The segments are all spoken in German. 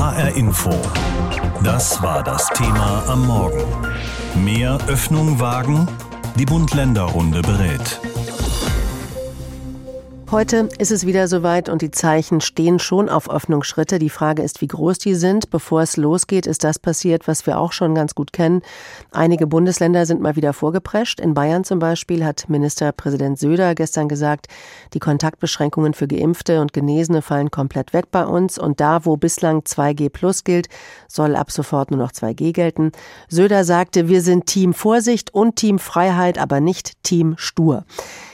HR Info. Das war das Thema am Morgen. Mehr Öffnung wagen? Die Bund-Länder-Runde berät. Heute ist es wieder soweit und die Zeichen stehen schon auf Öffnungsschritte. Die Frage ist, wie groß die sind. Bevor es losgeht, ist das passiert, was wir auch schon ganz gut kennen. Einige Bundesländer sind mal wieder vorgeprescht. In Bayern zum Beispiel hat Ministerpräsident Söder gestern gesagt, die Kontaktbeschränkungen für Geimpfte und Genesene fallen komplett weg bei uns. Und da, wo bislang 2G plus gilt, soll ab sofort nur noch 2G gelten. Söder sagte, wir sind Team Vorsicht und Team Freiheit, aber nicht Team Stur.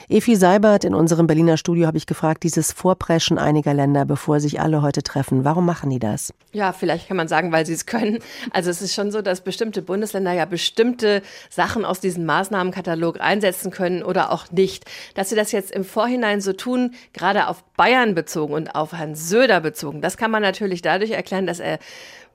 Efi Seibert in unserem Berliner Studio habe ich gefragt, dieses Vorpreschen einiger Länder, bevor sich alle heute treffen. Warum machen die das? Ja, vielleicht kann man sagen, weil sie es können. Also es ist schon so, dass bestimmte Bundesländer ja bestimmte Sachen aus diesem Maßnahmenkatalog einsetzen können oder auch nicht. Dass sie das jetzt im Vorhinein so tun, gerade auf Bayern bezogen und auf Herrn Söder bezogen, das kann man natürlich dadurch erklären, dass er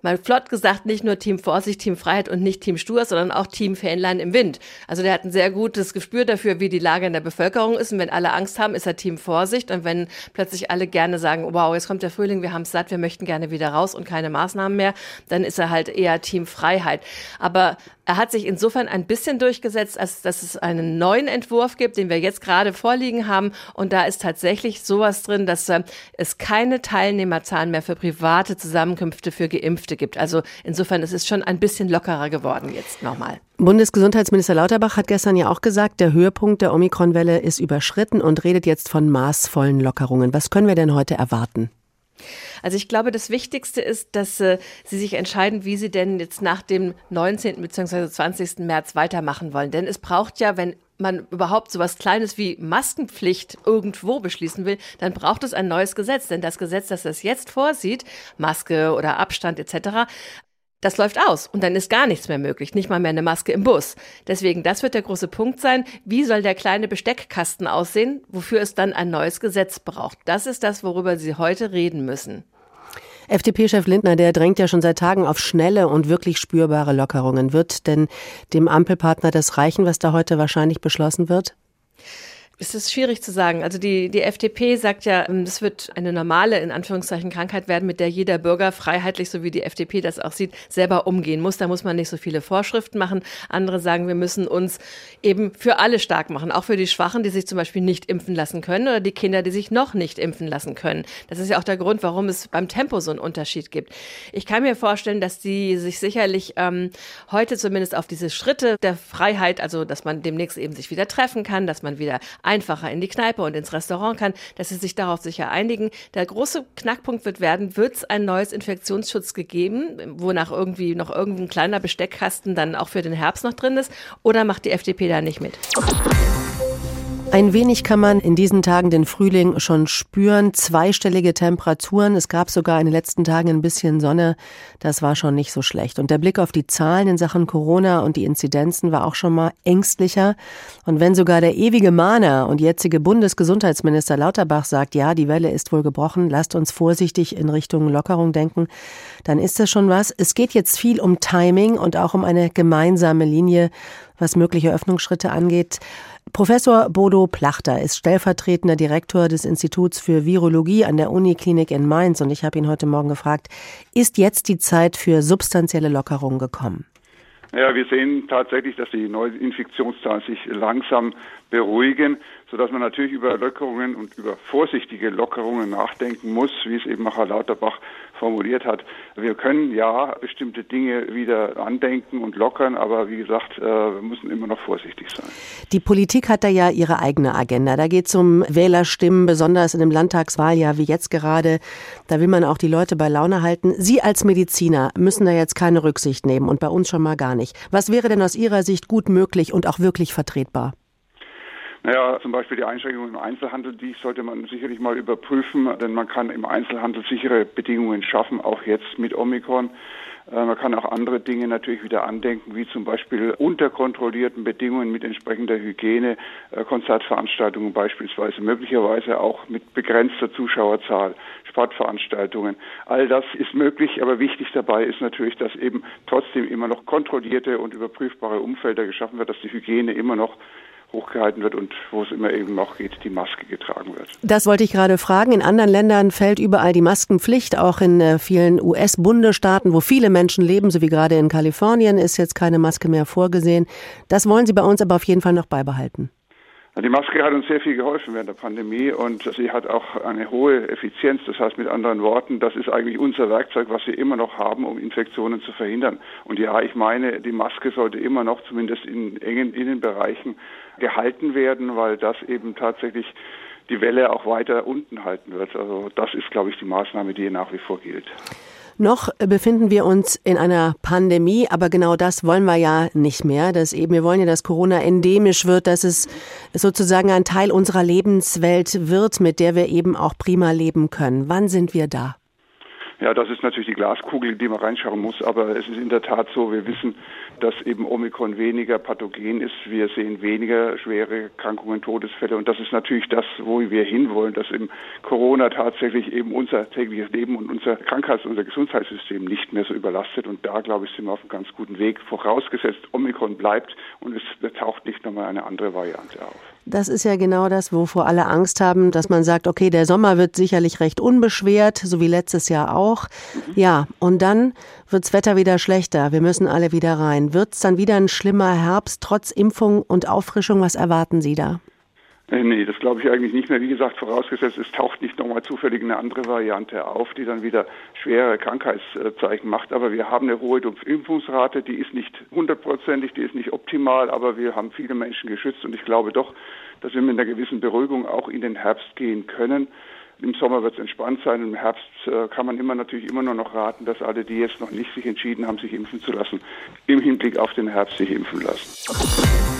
mal flott gesagt, nicht nur Team Vorsicht, Team Freiheit und nicht Team Stur, sondern auch Team Fähnlein im Wind. Also der hat ein sehr gutes Gespür dafür, wie die Lage in der Bevölkerung ist. Und wenn alle Angst haben, ist er Team Vorsicht. Und wenn plötzlich alle gerne sagen, wow, jetzt kommt der Frühling, wir haben es satt, wir möchten gerne wieder raus und keine Maßnahmen mehr, dann ist er halt eher Team Freiheit. Aber er hat sich insofern ein bisschen durchgesetzt, als dass es einen neuen Entwurf gibt, den wir jetzt gerade vorliegen haben. Und da ist tatsächlich sowas drin, dass äh, es keine Teilnehmerzahlen mehr für private Zusammenkünfte für Geimpfte gibt. Also insofern ist es schon ein bisschen lockerer geworden jetzt nochmal. Bundesgesundheitsminister Lauterbach hat gestern ja auch gesagt, der Höhepunkt der Omikronwelle ist überschritten und redet jetzt von maßvollen Lockerungen. Was können wir denn heute erwarten? Also ich glaube, das Wichtigste ist, dass äh, Sie sich entscheiden, wie Sie denn jetzt nach dem 19. bzw. 20. März weitermachen wollen. Denn es braucht ja, wenn man überhaupt so was Kleines wie Maskenpflicht irgendwo beschließen will, dann braucht es ein neues Gesetz. Denn das Gesetz, das das jetzt vorsieht, Maske oder Abstand etc., das läuft aus und dann ist gar nichts mehr möglich, nicht mal mehr eine Maske im Bus. Deswegen, das wird der große Punkt sein. Wie soll der kleine Besteckkasten aussehen, wofür es dann ein neues Gesetz braucht? Das ist das, worüber Sie heute reden müssen. FDP-Chef Lindner, der drängt ja schon seit Tagen auf schnelle und wirklich spürbare Lockerungen. Wird denn dem Ampelpartner das reichen, was da heute wahrscheinlich beschlossen wird? Es ist schwierig zu sagen. Also die, die FDP sagt ja, ähm, das wird eine normale, in Anführungszeichen, Krankheit werden, mit der jeder Bürger freiheitlich, so wie die FDP das auch sieht, selber umgehen muss. Da muss man nicht so viele Vorschriften machen. Andere sagen, wir müssen uns eben für alle stark machen, auch für die Schwachen, die sich zum Beispiel nicht impfen lassen können oder die Kinder, die sich noch nicht impfen lassen können. Das ist ja auch der Grund, warum es beim Tempo so einen Unterschied gibt. Ich kann mir vorstellen, dass die sich sicherlich ähm, heute zumindest auf diese Schritte der Freiheit, also dass man demnächst eben sich wieder treffen kann, dass man wieder einfacher in die Kneipe und ins Restaurant kann, dass sie sich darauf sicher einigen. Der große Knackpunkt wird werden, wird es ein neues Infektionsschutz gegeben, wonach irgendwie noch irgendein kleiner Besteckkasten dann auch für den Herbst noch drin ist, oder macht die FDP da nicht mit? Ein wenig kann man in diesen Tagen den Frühling schon spüren. Zweistellige Temperaturen. Es gab sogar in den letzten Tagen ein bisschen Sonne. Das war schon nicht so schlecht. Und der Blick auf die Zahlen in Sachen Corona und die Inzidenzen war auch schon mal ängstlicher. Und wenn sogar der ewige Mahner und jetzige Bundesgesundheitsminister Lauterbach sagt, ja, die Welle ist wohl gebrochen, lasst uns vorsichtig in Richtung Lockerung denken, dann ist das schon was. Es geht jetzt viel um Timing und auch um eine gemeinsame Linie, was mögliche Öffnungsschritte angeht. Professor Bodo Plachter ist stellvertretender Direktor des Instituts für Virologie an der Uniklinik in Mainz und ich habe ihn heute Morgen gefragt, ist jetzt die Zeit für substanzielle Lockerungen gekommen? Ja, wir sehen tatsächlich, dass die Neuinfektionszahlen sich langsam beruhigen, sodass man natürlich über Lockerungen und über vorsichtige Lockerungen nachdenken muss, wie es eben auch Herr Lauterbach formuliert hat. Wir können ja bestimmte Dinge wieder andenken und lockern, aber wie gesagt, äh, wir müssen immer noch vorsichtig sein. Die Politik hat da ja ihre eigene Agenda. Da geht es um Wählerstimmen, besonders in einem Landtagswahljahr wie jetzt gerade. Da will man auch die Leute bei Laune halten. Sie als Mediziner müssen da jetzt keine Rücksicht nehmen und bei uns schon mal gar nicht. Was wäre denn aus Ihrer Sicht gut möglich und auch wirklich vertretbar? Naja, zum Beispiel die Einschränkungen im Einzelhandel, die sollte man sicherlich mal überprüfen, denn man kann im Einzelhandel sichere Bedingungen schaffen, auch jetzt mit Omikron. Äh, man kann auch andere Dinge natürlich wieder andenken, wie zum Beispiel unter kontrollierten Bedingungen mit entsprechender Hygiene, äh, Konzertveranstaltungen beispielsweise, möglicherweise auch mit begrenzter Zuschauerzahl, Sportveranstaltungen. All das ist möglich, aber wichtig dabei ist natürlich, dass eben trotzdem immer noch kontrollierte und überprüfbare Umfelder geschaffen wird, dass die Hygiene immer noch hochgehalten wird und wo es immer eben noch geht, die Maske getragen wird. Das wollte ich gerade fragen. In anderen Ländern fällt überall die Maskenpflicht, auch in äh, vielen US-Bundesstaaten, wo viele Menschen leben, so wie gerade in Kalifornien, ist jetzt keine Maske mehr vorgesehen. Das wollen Sie bei uns aber auf jeden Fall noch beibehalten. Die Maske hat uns sehr viel geholfen während der Pandemie und sie hat auch eine hohe Effizienz. Das heißt mit anderen Worten, das ist eigentlich unser Werkzeug, was wir immer noch haben, um Infektionen zu verhindern. Und ja, ich meine, die Maske sollte immer noch zumindest in engen Innenbereichen gehalten werden, weil das eben tatsächlich die Welle auch weiter unten halten wird. Also das ist, glaube ich, die Maßnahme, die nach wie vor gilt. Noch befinden wir uns in einer Pandemie, aber genau das wollen wir ja nicht mehr. Dass eben, wir wollen ja, dass Corona endemisch wird, dass es sozusagen ein Teil unserer Lebenswelt wird, mit der wir eben auch prima leben können. Wann sind wir da? Ja, das ist natürlich die Glaskugel, in die man reinschauen muss, aber es ist in der Tat so, wir wissen, dass eben Omikron weniger pathogen ist. Wir sehen weniger schwere Erkrankungen, Todesfälle und das ist natürlich das, wo wir hinwollen, dass eben Corona tatsächlich eben unser tägliches Leben und unser Krankheits- unser Gesundheitssystem nicht mehr so überlastet und da, glaube ich, sind wir auf einem ganz guten Weg, vorausgesetzt Omikron bleibt und es taucht nicht nochmal eine andere Variante auf. Das ist ja genau das, wovor alle Angst haben, dass man sagt, okay, der Sommer wird sicherlich recht unbeschwert, so wie letztes Jahr auch. Ja, und dann wirds Wetter wieder schlechter. Wir müssen alle wieder rein. Wird's dann wieder ein schlimmer Herbst trotz Impfung und Auffrischung? Was erwarten Sie da? Äh, nee, das glaube ich eigentlich nicht mehr. Wie gesagt, vorausgesetzt, es taucht nicht nochmal zufällig eine andere Variante auf, die dann wieder schwere Krankheitszeichen macht. Aber wir haben eine hohe Impfungsrate, die ist nicht hundertprozentig, die ist nicht optimal, aber wir haben viele Menschen geschützt und ich glaube doch, dass wir mit einer gewissen Beruhigung auch in den Herbst gehen können. Im Sommer wird es entspannt sein. Im Herbst äh, kann man immer natürlich immer nur noch raten, dass alle, die jetzt noch nicht sich entschieden haben, sich impfen zu lassen, im Hinblick auf den Herbst sich impfen lassen.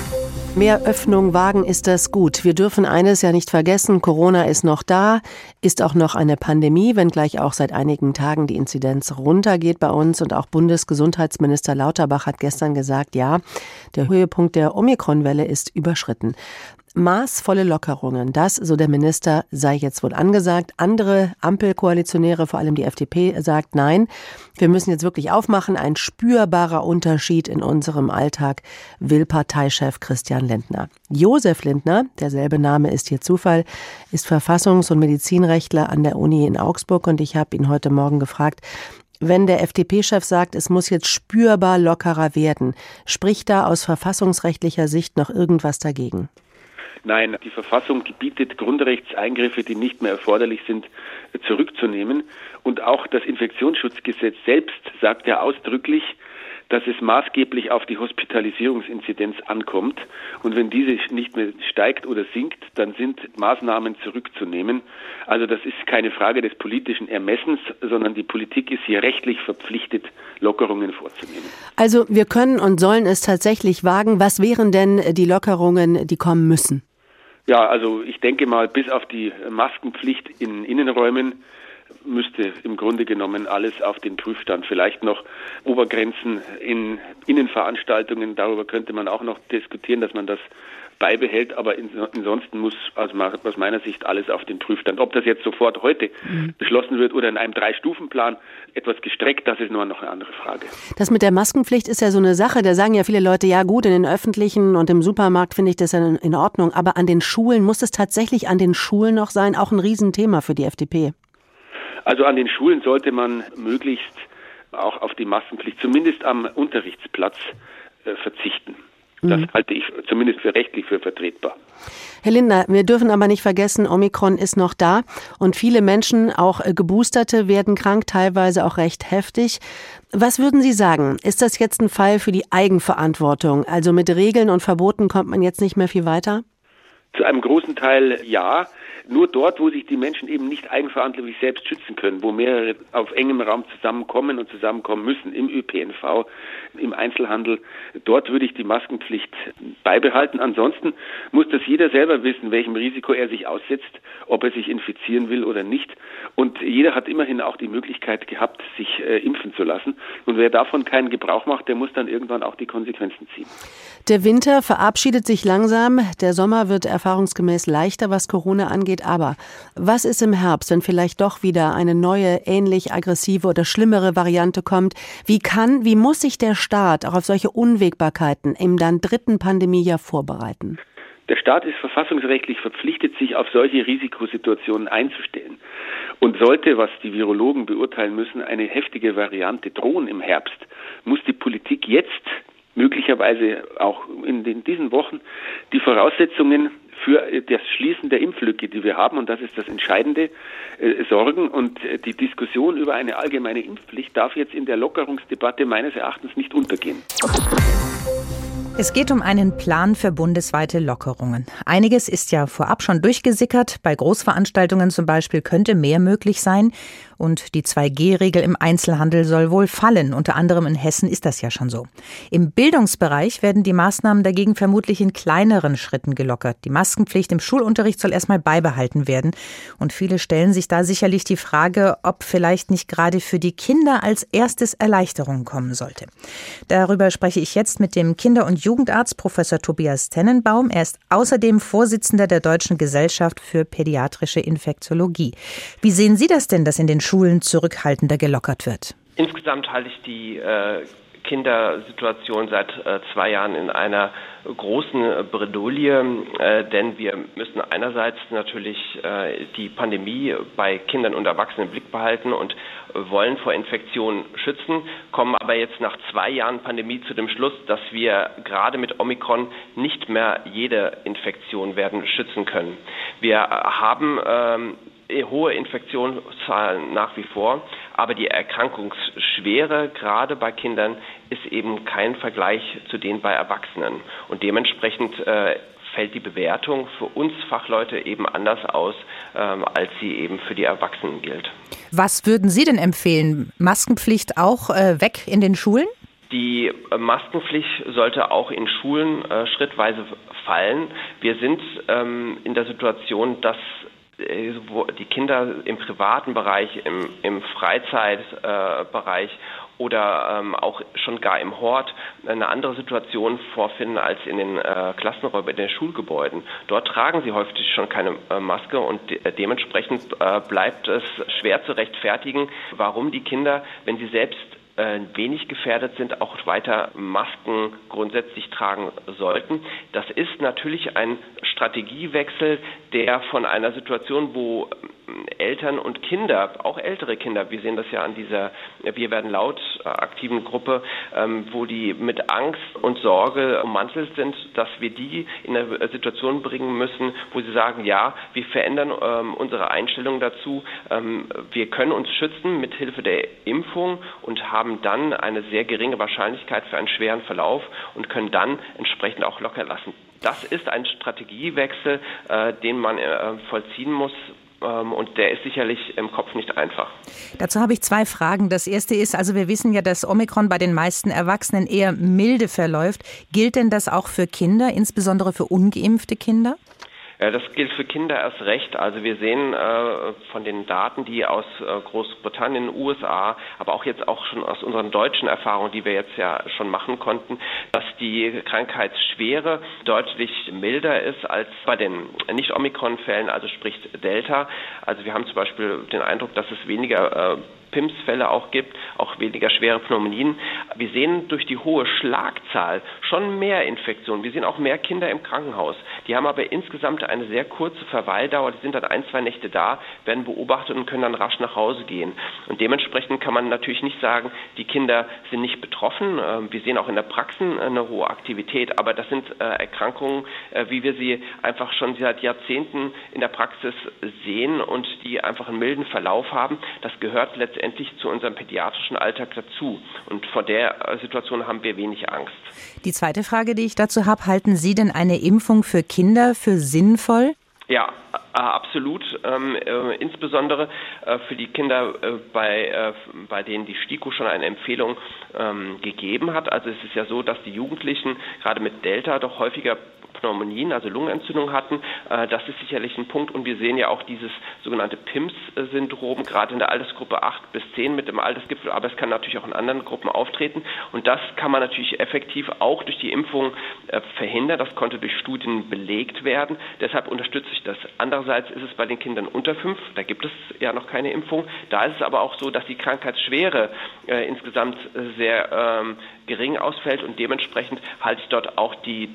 Mehr Öffnung wagen ist das gut. Wir dürfen eines ja nicht vergessen, Corona ist noch da, ist auch noch eine Pandemie, wenngleich auch seit einigen Tagen die Inzidenz runtergeht bei uns und auch Bundesgesundheitsminister Lauterbach hat gestern gesagt, ja, der Höhepunkt der Omikronwelle ist überschritten. Maßvolle Lockerungen, das, so der Minister, sei jetzt wohl angesagt. Andere Ampelkoalitionäre, vor allem die FDP, sagt nein. Wir müssen jetzt wirklich aufmachen. Ein spürbarer Unterschied in unserem Alltag, will Parteichef Christian Lindner. Josef Lindner, derselbe Name ist hier Zufall, ist Verfassungs- und Medizinrechtler an der Uni in Augsburg und ich habe ihn heute Morgen gefragt, wenn der FDP-Chef sagt, es muss jetzt spürbar lockerer werden, spricht da aus verfassungsrechtlicher Sicht noch irgendwas dagegen? Nein, die Verfassung gebietet Grundrechtseingriffe, die nicht mehr erforderlich sind, zurückzunehmen. Und auch das Infektionsschutzgesetz selbst sagt ja ausdrücklich, dass es maßgeblich auf die Hospitalisierungsinzidenz ankommt. Und wenn diese nicht mehr steigt oder sinkt, dann sind Maßnahmen zurückzunehmen. Also das ist keine Frage des politischen Ermessens, sondern die Politik ist hier rechtlich verpflichtet, Lockerungen vorzunehmen. Also wir können und sollen es tatsächlich wagen. Was wären denn die Lockerungen, die kommen müssen? Ja, also ich denke mal, bis auf die Maskenpflicht in Innenräumen müsste im Grunde genommen alles auf den Prüfstand. Vielleicht noch Obergrenzen in Innenveranstaltungen, darüber könnte man auch noch diskutieren, dass man das beibehält, aber ansonsten muss aus meiner Sicht alles auf den Prüfstand. Ob das jetzt sofort heute mhm. beschlossen wird oder in einem Drei-Stufen-Plan etwas gestreckt, das ist nur noch eine andere Frage. Das mit der Maskenpflicht ist ja so eine Sache, da sagen ja viele Leute, ja gut, in den öffentlichen und im Supermarkt finde ich das ja in Ordnung, aber an den Schulen, muss es tatsächlich an den Schulen noch sein? Auch ein Riesenthema für die FDP. Also an den Schulen sollte man möglichst auch auf die Maskenpflicht, zumindest am Unterrichtsplatz, äh, verzichten. Das mhm. halte ich zumindest für rechtlich für vertretbar. Herr Lindner, wir dürfen aber nicht vergessen, Omikron ist noch da und viele Menschen, auch äh, Geboosterte, werden krank, teilweise auch recht heftig. Was würden Sie sagen? Ist das jetzt ein Fall für die Eigenverantwortung? Also mit Regeln und Verboten kommt man jetzt nicht mehr viel weiter? Zu einem großen Teil ja. Nur dort, wo sich die Menschen eben nicht eigenverantwortlich selbst schützen können, wo mehrere auf engem Raum zusammenkommen und zusammenkommen müssen, im ÖPNV, im Einzelhandel, dort würde ich die Maskenpflicht beibehalten. Ansonsten muss das jeder selber wissen, welchem Risiko er sich aussetzt, ob er sich infizieren will oder nicht. Und jeder hat immerhin auch die Möglichkeit gehabt, sich äh, impfen zu lassen. Und wer davon keinen Gebrauch macht, der muss dann irgendwann auch die Konsequenzen ziehen. Der Winter verabschiedet sich langsam. Der Sommer wird erfahrungsgemäß leichter, was Corona angeht. Aber was ist im Herbst, wenn vielleicht doch wieder eine neue, ähnlich aggressive oder schlimmere Variante kommt? Wie kann, wie muss sich der Staat auch auf solche Unwägbarkeiten im dann dritten Pandemiejahr vorbereiten? Der Staat ist verfassungsrechtlich verpflichtet, sich auf solche Risikosituationen einzustellen. Und sollte, was die Virologen beurteilen müssen, eine heftige Variante drohen im Herbst, muss die Politik jetzt möglicherweise auch in den, diesen Wochen die Voraussetzungen für das Schließen der Impflücke, die wir haben, und das ist das Entscheidende, äh, sorgen. Und äh, die Diskussion über eine allgemeine Impfpflicht darf jetzt in der Lockerungsdebatte meines Erachtens nicht untergehen. Es geht um einen Plan für bundesweite Lockerungen. Einiges ist ja vorab schon durchgesickert. Bei Großveranstaltungen zum Beispiel könnte mehr möglich sein. Und die 2G-Regel im Einzelhandel soll wohl fallen. Unter anderem in Hessen ist das ja schon so. Im Bildungsbereich werden die Maßnahmen dagegen vermutlich in kleineren Schritten gelockert. Die Maskenpflicht im Schulunterricht soll erstmal beibehalten werden. Und viele stellen sich da sicherlich die Frage, ob vielleicht nicht gerade für die Kinder als erstes Erleichterung kommen sollte. Darüber spreche ich jetzt mit dem Kinder- und Jugendarzt Professor Tobias Tennenbaum. Er ist außerdem Vorsitzender der Deutschen Gesellschaft für pädiatrische Infektiologie. Wie sehen Sie das denn, dass in den Schulen zurückhaltender gelockert wird? Insgesamt halte ich die äh, Kindersituation seit äh, zwei Jahren in einer großen Bredouille, äh, denn wir müssen einerseits natürlich die Pandemie bei Kindern und Erwachsenen im Blick behalten und wollen vor Infektionen schützen, kommen aber jetzt nach zwei Jahren Pandemie zu dem Schluss, dass wir gerade mit Omikron nicht mehr jede Infektion werden schützen können. Wir haben ähm, äh, hohe Infektionszahlen nach wie vor, aber die Erkrankungsschwere gerade bei Kindern ist eben kein Vergleich zu denen bei Erwachsenen. Und dementsprechend äh, fällt die Bewertung für uns Fachleute eben anders aus, ähm, als sie eben für die Erwachsenen gilt. Was würden Sie denn empfehlen? Maskenpflicht auch äh, weg in den Schulen? Die äh, Maskenpflicht sollte auch in Schulen äh, schrittweise fallen. Wir sind ähm, in der Situation, dass äh, die Kinder im privaten Bereich, im, im Freizeitbereich äh, oder ähm, auch schon gar im Hort eine andere Situation vorfinden als in den äh, Klassenräumen, in den Schulgebäuden. Dort tragen sie häufig schon keine äh, Maske und de äh, dementsprechend äh, bleibt es schwer zu rechtfertigen, warum die Kinder, wenn sie selbst äh, wenig gefährdet sind, auch weiter Masken grundsätzlich tragen sollten. Das ist natürlich ein Strategiewechsel, der von einer Situation, wo Eltern und Kinder, auch ältere Kinder, wir sehen das ja an dieser Wir werden laut äh, aktiven Gruppe, ähm, wo die mit Angst und Sorge ummantelt sind, dass wir die in eine Situation bringen müssen, wo sie sagen, ja, wir verändern ähm, unsere Einstellung dazu, ähm, wir können uns schützen mit Hilfe der Impfung und haben dann eine sehr geringe Wahrscheinlichkeit für einen schweren Verlauf und können dann entsprechend auch locker lassen. Das ist ein Strategiewechsel, äh, den man äh, vollziehen muss, und der ist sicherlich im Kopf nicht einfach. Dazu habe ich zwei Fragen. Das erste ist, also wir wissen ja, dass Omikron bei den meisten Erwachsenen eher milde verläuft. Gilt denn das auch für Kinder, insbesondere für ungeimpfte Kinder? Das gilt für Kinder erst recht. Also wir sehen äh, von den Daten, die aus äh, Großbritannien, USA, aber auch jetzt auch schon aus unseren deutschen Erfahrungen, die wir jetzt ja schon machen konnten, dass die Krankheitsschwere deutlich milder ist als bei den Nicht-Omikron-Fällen, also sprich Delta. Also wir haben zum Beispiel den Eindruck, dass es weniger äh, PIMS-Fälle auch gibt, auch weniger schwere Pneumonien. Wir sehen durch die hohe Schlagzahl schon mehr Infektionen. Wir sehen auch mehr Kinder im Krankenhaus. Die haben aber insgesamt eine sehr kurze Verweildauer. Die sind dann ein, zwei Nächte da, werden beobachtet und können dann rasch nach Hause gehen. Und dementsprechend kann man natürlich nicht sagen, die Kinder sind nicht betroffen. Ähm, wir sehen auch in der Praxis eine hohe Aktivität, aber das sind äh, Erkrankungen, äh, wie wir sie einfach schon seit Jahrzehnten in der Praxis sehen und die einfach einen milden Verlauf haben. Das gehört letztendlich letztendlich zu unserem pädiatrischen Alltag dazu. Und vor der Situation haben wir wenig Angst. Die zweite Frage, die ich dazu habe, halten Sie denn eine Impfung für Kinder für sinnvoll? Ja, absolut. Ähm, äh, insbesondere äh, für die Kinder, äh, bei, äh, bei denen die STIKO schon eine Empfehlung ähm, gegeben hat. Also es ist ja so, dass die Jugendlichen gerade mit Delta doch häufiger Pneumonien, also Lungenentzündung hatten. Äh, das ist sicherlich ein Punkt. Und wir sehen ja auch dieses sogenannte PIMS-Syndrom, gerade in der Altersgruppe 8 bis 10 mit dem Altersgipfel, aber es kann natürlich auch in anderen Gruppen auftreten. Und das kann man natürlich effektiv auch durch die Impfung äh, verhindern. Das konnte durch Studien belegt werden. Deshalb unterstütze ich das. Andererseits ist es bei den Kindern unter 5, da gibt es ja noch keine Impfung. Da ist es aber auch so, dass die Krankheitsschwere äh, insgesamt sehr ähm, gering ausfällt und dementsprechend halte ich dort auch die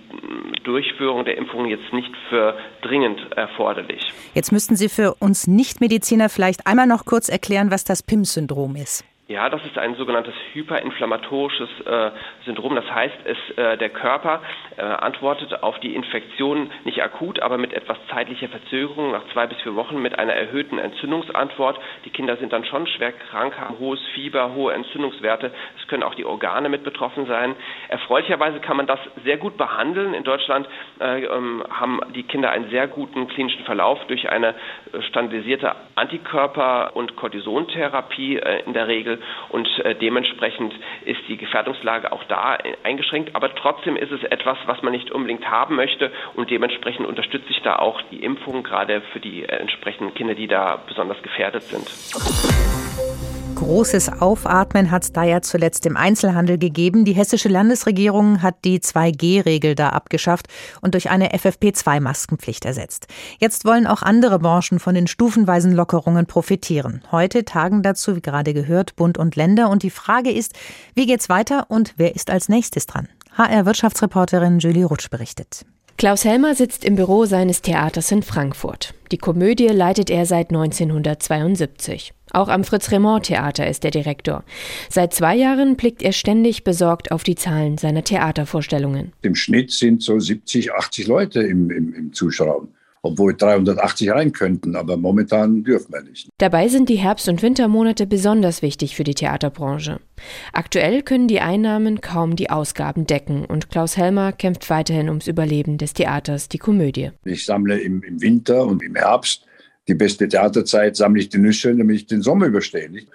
Durchführung der Impfung jetzt nicht für dringend erforderlich. Jetzt müssten Sie für uns Nichtmediziner vielleicht einmal noch kurz erklären, was das PIM-Syndrom ist. Ja, das ist ein sogenanntes hyperinflammatorisches äh, Syndrom. Das heißt, es, äh, der Körper äh, antwortet auf die Infektion nicht akut, aber mit etwas zeitlicher Verzögerung nach zwei bis vier Wochen mit einer erhöhten Entzündungsantwort. Die Kinder sind dann schon schwer krank, haben hohes Fieber, hohe Entzündungswerte. Es können auch die Organe mit betroffen sein. Erfreulicherweise kann man das sehr gut behandeln. In Deutschland äh, ähm, haben die Kinder einen sehr guten klinischen Verlauf durch eine standardisierte Antikörper- und Cortisontherapie äh, in der Regel und äh, dementsprechend ist die Gefährdungslage auch da eingeschränkt. Aber trotzdem ist es etwas, was man nicht unbedingt haben möchte und dementsprechend unterstütze ich da auch die Impfung, gerade für die äh, entsprechenden Kinder, die da besonders gefährdet sind. Großes Aufatmen hat es da ja zuletzt im Einzelhandel gegeben. Die hessische Landesregierung hat die 2G-Regel da abgeschafft und durch eine FFP2-Maskenpflicht ersetzt. Jetzt wollen auch andere Branchen von den stufenweisen Lockerungen profitieren. Heute tagen dazu, wie gerade gehört, Bund und Länder. Und die Frage ist, wie geht's weiter und wer ist als nächstes dran? HR-Wirtschaftsreporterin Julie Rutsch berichtet. Klaus Helmer sitzt im Büro seines Theaters in Frankfurt. Die Komödie leitet er seit 1972. Auch am Fritz-Remond-Theater ist er Direktor. Seit zwei Jahren blickt er ständig besorgt auf die Zahlen seiner Theatervorstellungen. Im Schnitt sind so 70, 80 Leute im, im, im Zuschauer obwohl 380 rein könnten, aber momentan dürfen wir nicht. Dabei sind die Herbst- und Wintermonate besonders wichtig für die Theaterbranche. Aktuell können die Einnahmen kaum die Ausgaben decken und Klaus Helmer kämpft weiterhin ums Überleben des Theaters, die Komödie. Ich sammle im, im Winter und im Herbst die beste Theaterzeit, sammle ich die Nüsse, damit ich den Sommer überstehe. Nicht?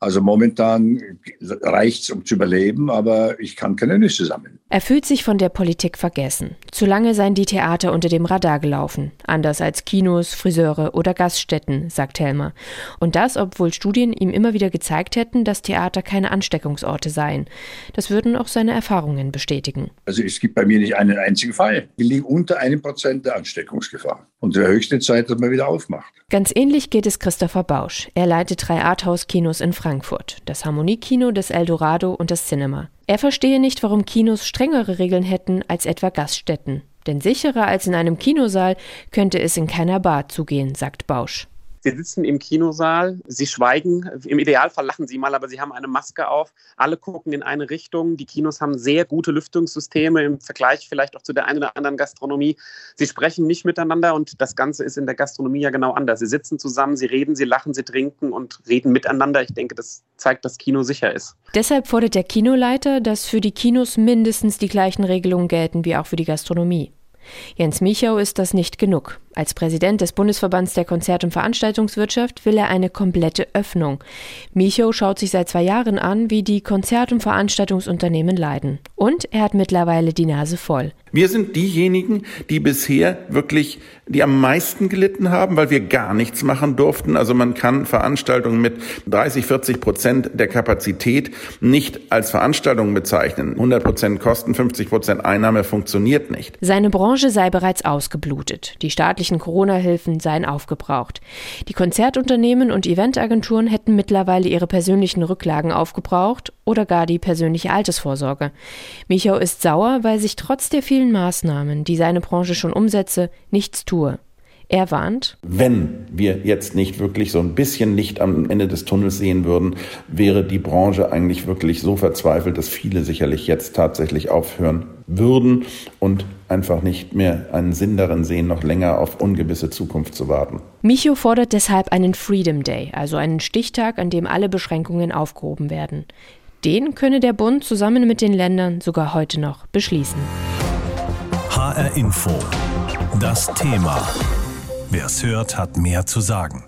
Also momentan reicht es, um zu überleben, aber ich kann keine Nüsse sammeln. Er fühlt sich von der Politik vergessen. Zu lange seien die Theater unter dem Radar gelaufen. Anders als Kinos, Friseure oder Gaststätten, sagt Helmer. Und das, obwohl Studien ihm immer wieder gezeigt hätten, dass Theater keine Ansteckungsorte seien. Das würden auch seine Erfahrungen bestätigen. Also es gibt bei mir nicht einen einzigen Fall. Wir liegen unter einem Prozent der Ansteckungsgefahr. Und der höchste Zeit, dass man wieder aufmacht. Ganz ähnlich geht es Christopher Bausch. Er leitet drei Arthouse-Kinos in Frankfurt. Das Harmoniekino, das Eldorado und das Cinema. Er verstehe nicht, warum Kinos strengere Regeln hätten als etwa Gaststätten. Denn sicherer als in einem Kinosaal könnte es in keiner Bar zugehen, sagt Bausch. Sie sitzen im Kinosaal, Sie schweigen, im Idealfall lachen Sie mal, aber Sie haben eine Maske auf. Alle gucken in eine Richtung. Die Kinos haben sehr gute Lüftungssysteme im Vergleich vielleicht auch zu der einen oder anderen Gastronomie. Sie sprechen nicht miteinander und das Ganze ist in der Gastronomie ja genau anders. Sie sitzen zusammen, Sie reden, Sie lachen, Sie trinken und reden miteinander. Ich denke, das zeigt, dass Kino sicher ist. Deshalb fordert der Kinoleiter, dass für die Kinos mindestens die gleichen Regelungen gelten wie auch für die Gastronomie. Jens Michau ist das nicht genug. Als Präsident des Bundesverbands der Konzert- und Veranstaltungswirtschaft will er eine komplette Öffnung. Michau schaut sich seit zwei Jahren an, wie die Konzert- und Veranstaltungsunternehmen leiden. Und er hat mittlerweile die Nase voll. Wir sind diejenigen, die bisher wirklich die am meisten gelitten haben, weil wir gar nichts machen durften. Also man kann Veranstaltungen mit 30, 40 Prozent der Kapazität nicht als Veranstaltungen bezeichnen. 100 Prozent Kosten, 50 Prozent Einnahme funktioniert nicht. Seine Branche sei bereits ausgeblutet. Die staatlichen Corona-Hilfen seien aufgebraucht. Die Konzertunternehmen und Eventagenturen hätten mittlerweile ihre persönlichen Rücklagen aufgebraucht oder gar die persönliche Altersvorsorge. Michau ist sauer, weil sich trotz der vielen Maßnahmen, die seine Branche schon umsetze, nichts tue. Er warnt, wenn wir jetzt nicht wirklich so ein bisschen Licht am Ende des Tunnels sehen würden, wäre die Branche eigentlich wirklich so verzweifelt, dass viele sicherlich jetzt tatsächlich aufhören würden und einfach nicht mehr einen Sinn darin sehen, noch länger auf ungewisse Zukunft zu warten. Micho fordert deshalb einen Freedom Day, also einen Stichtag, an dem alle Beschränkungen aufgehoben werden. Den könne der Bund zusammen mit den Ländern sogar heute noch beschließen. HR Info. Das Thema. Wer es hört, hat mehr zu sagen.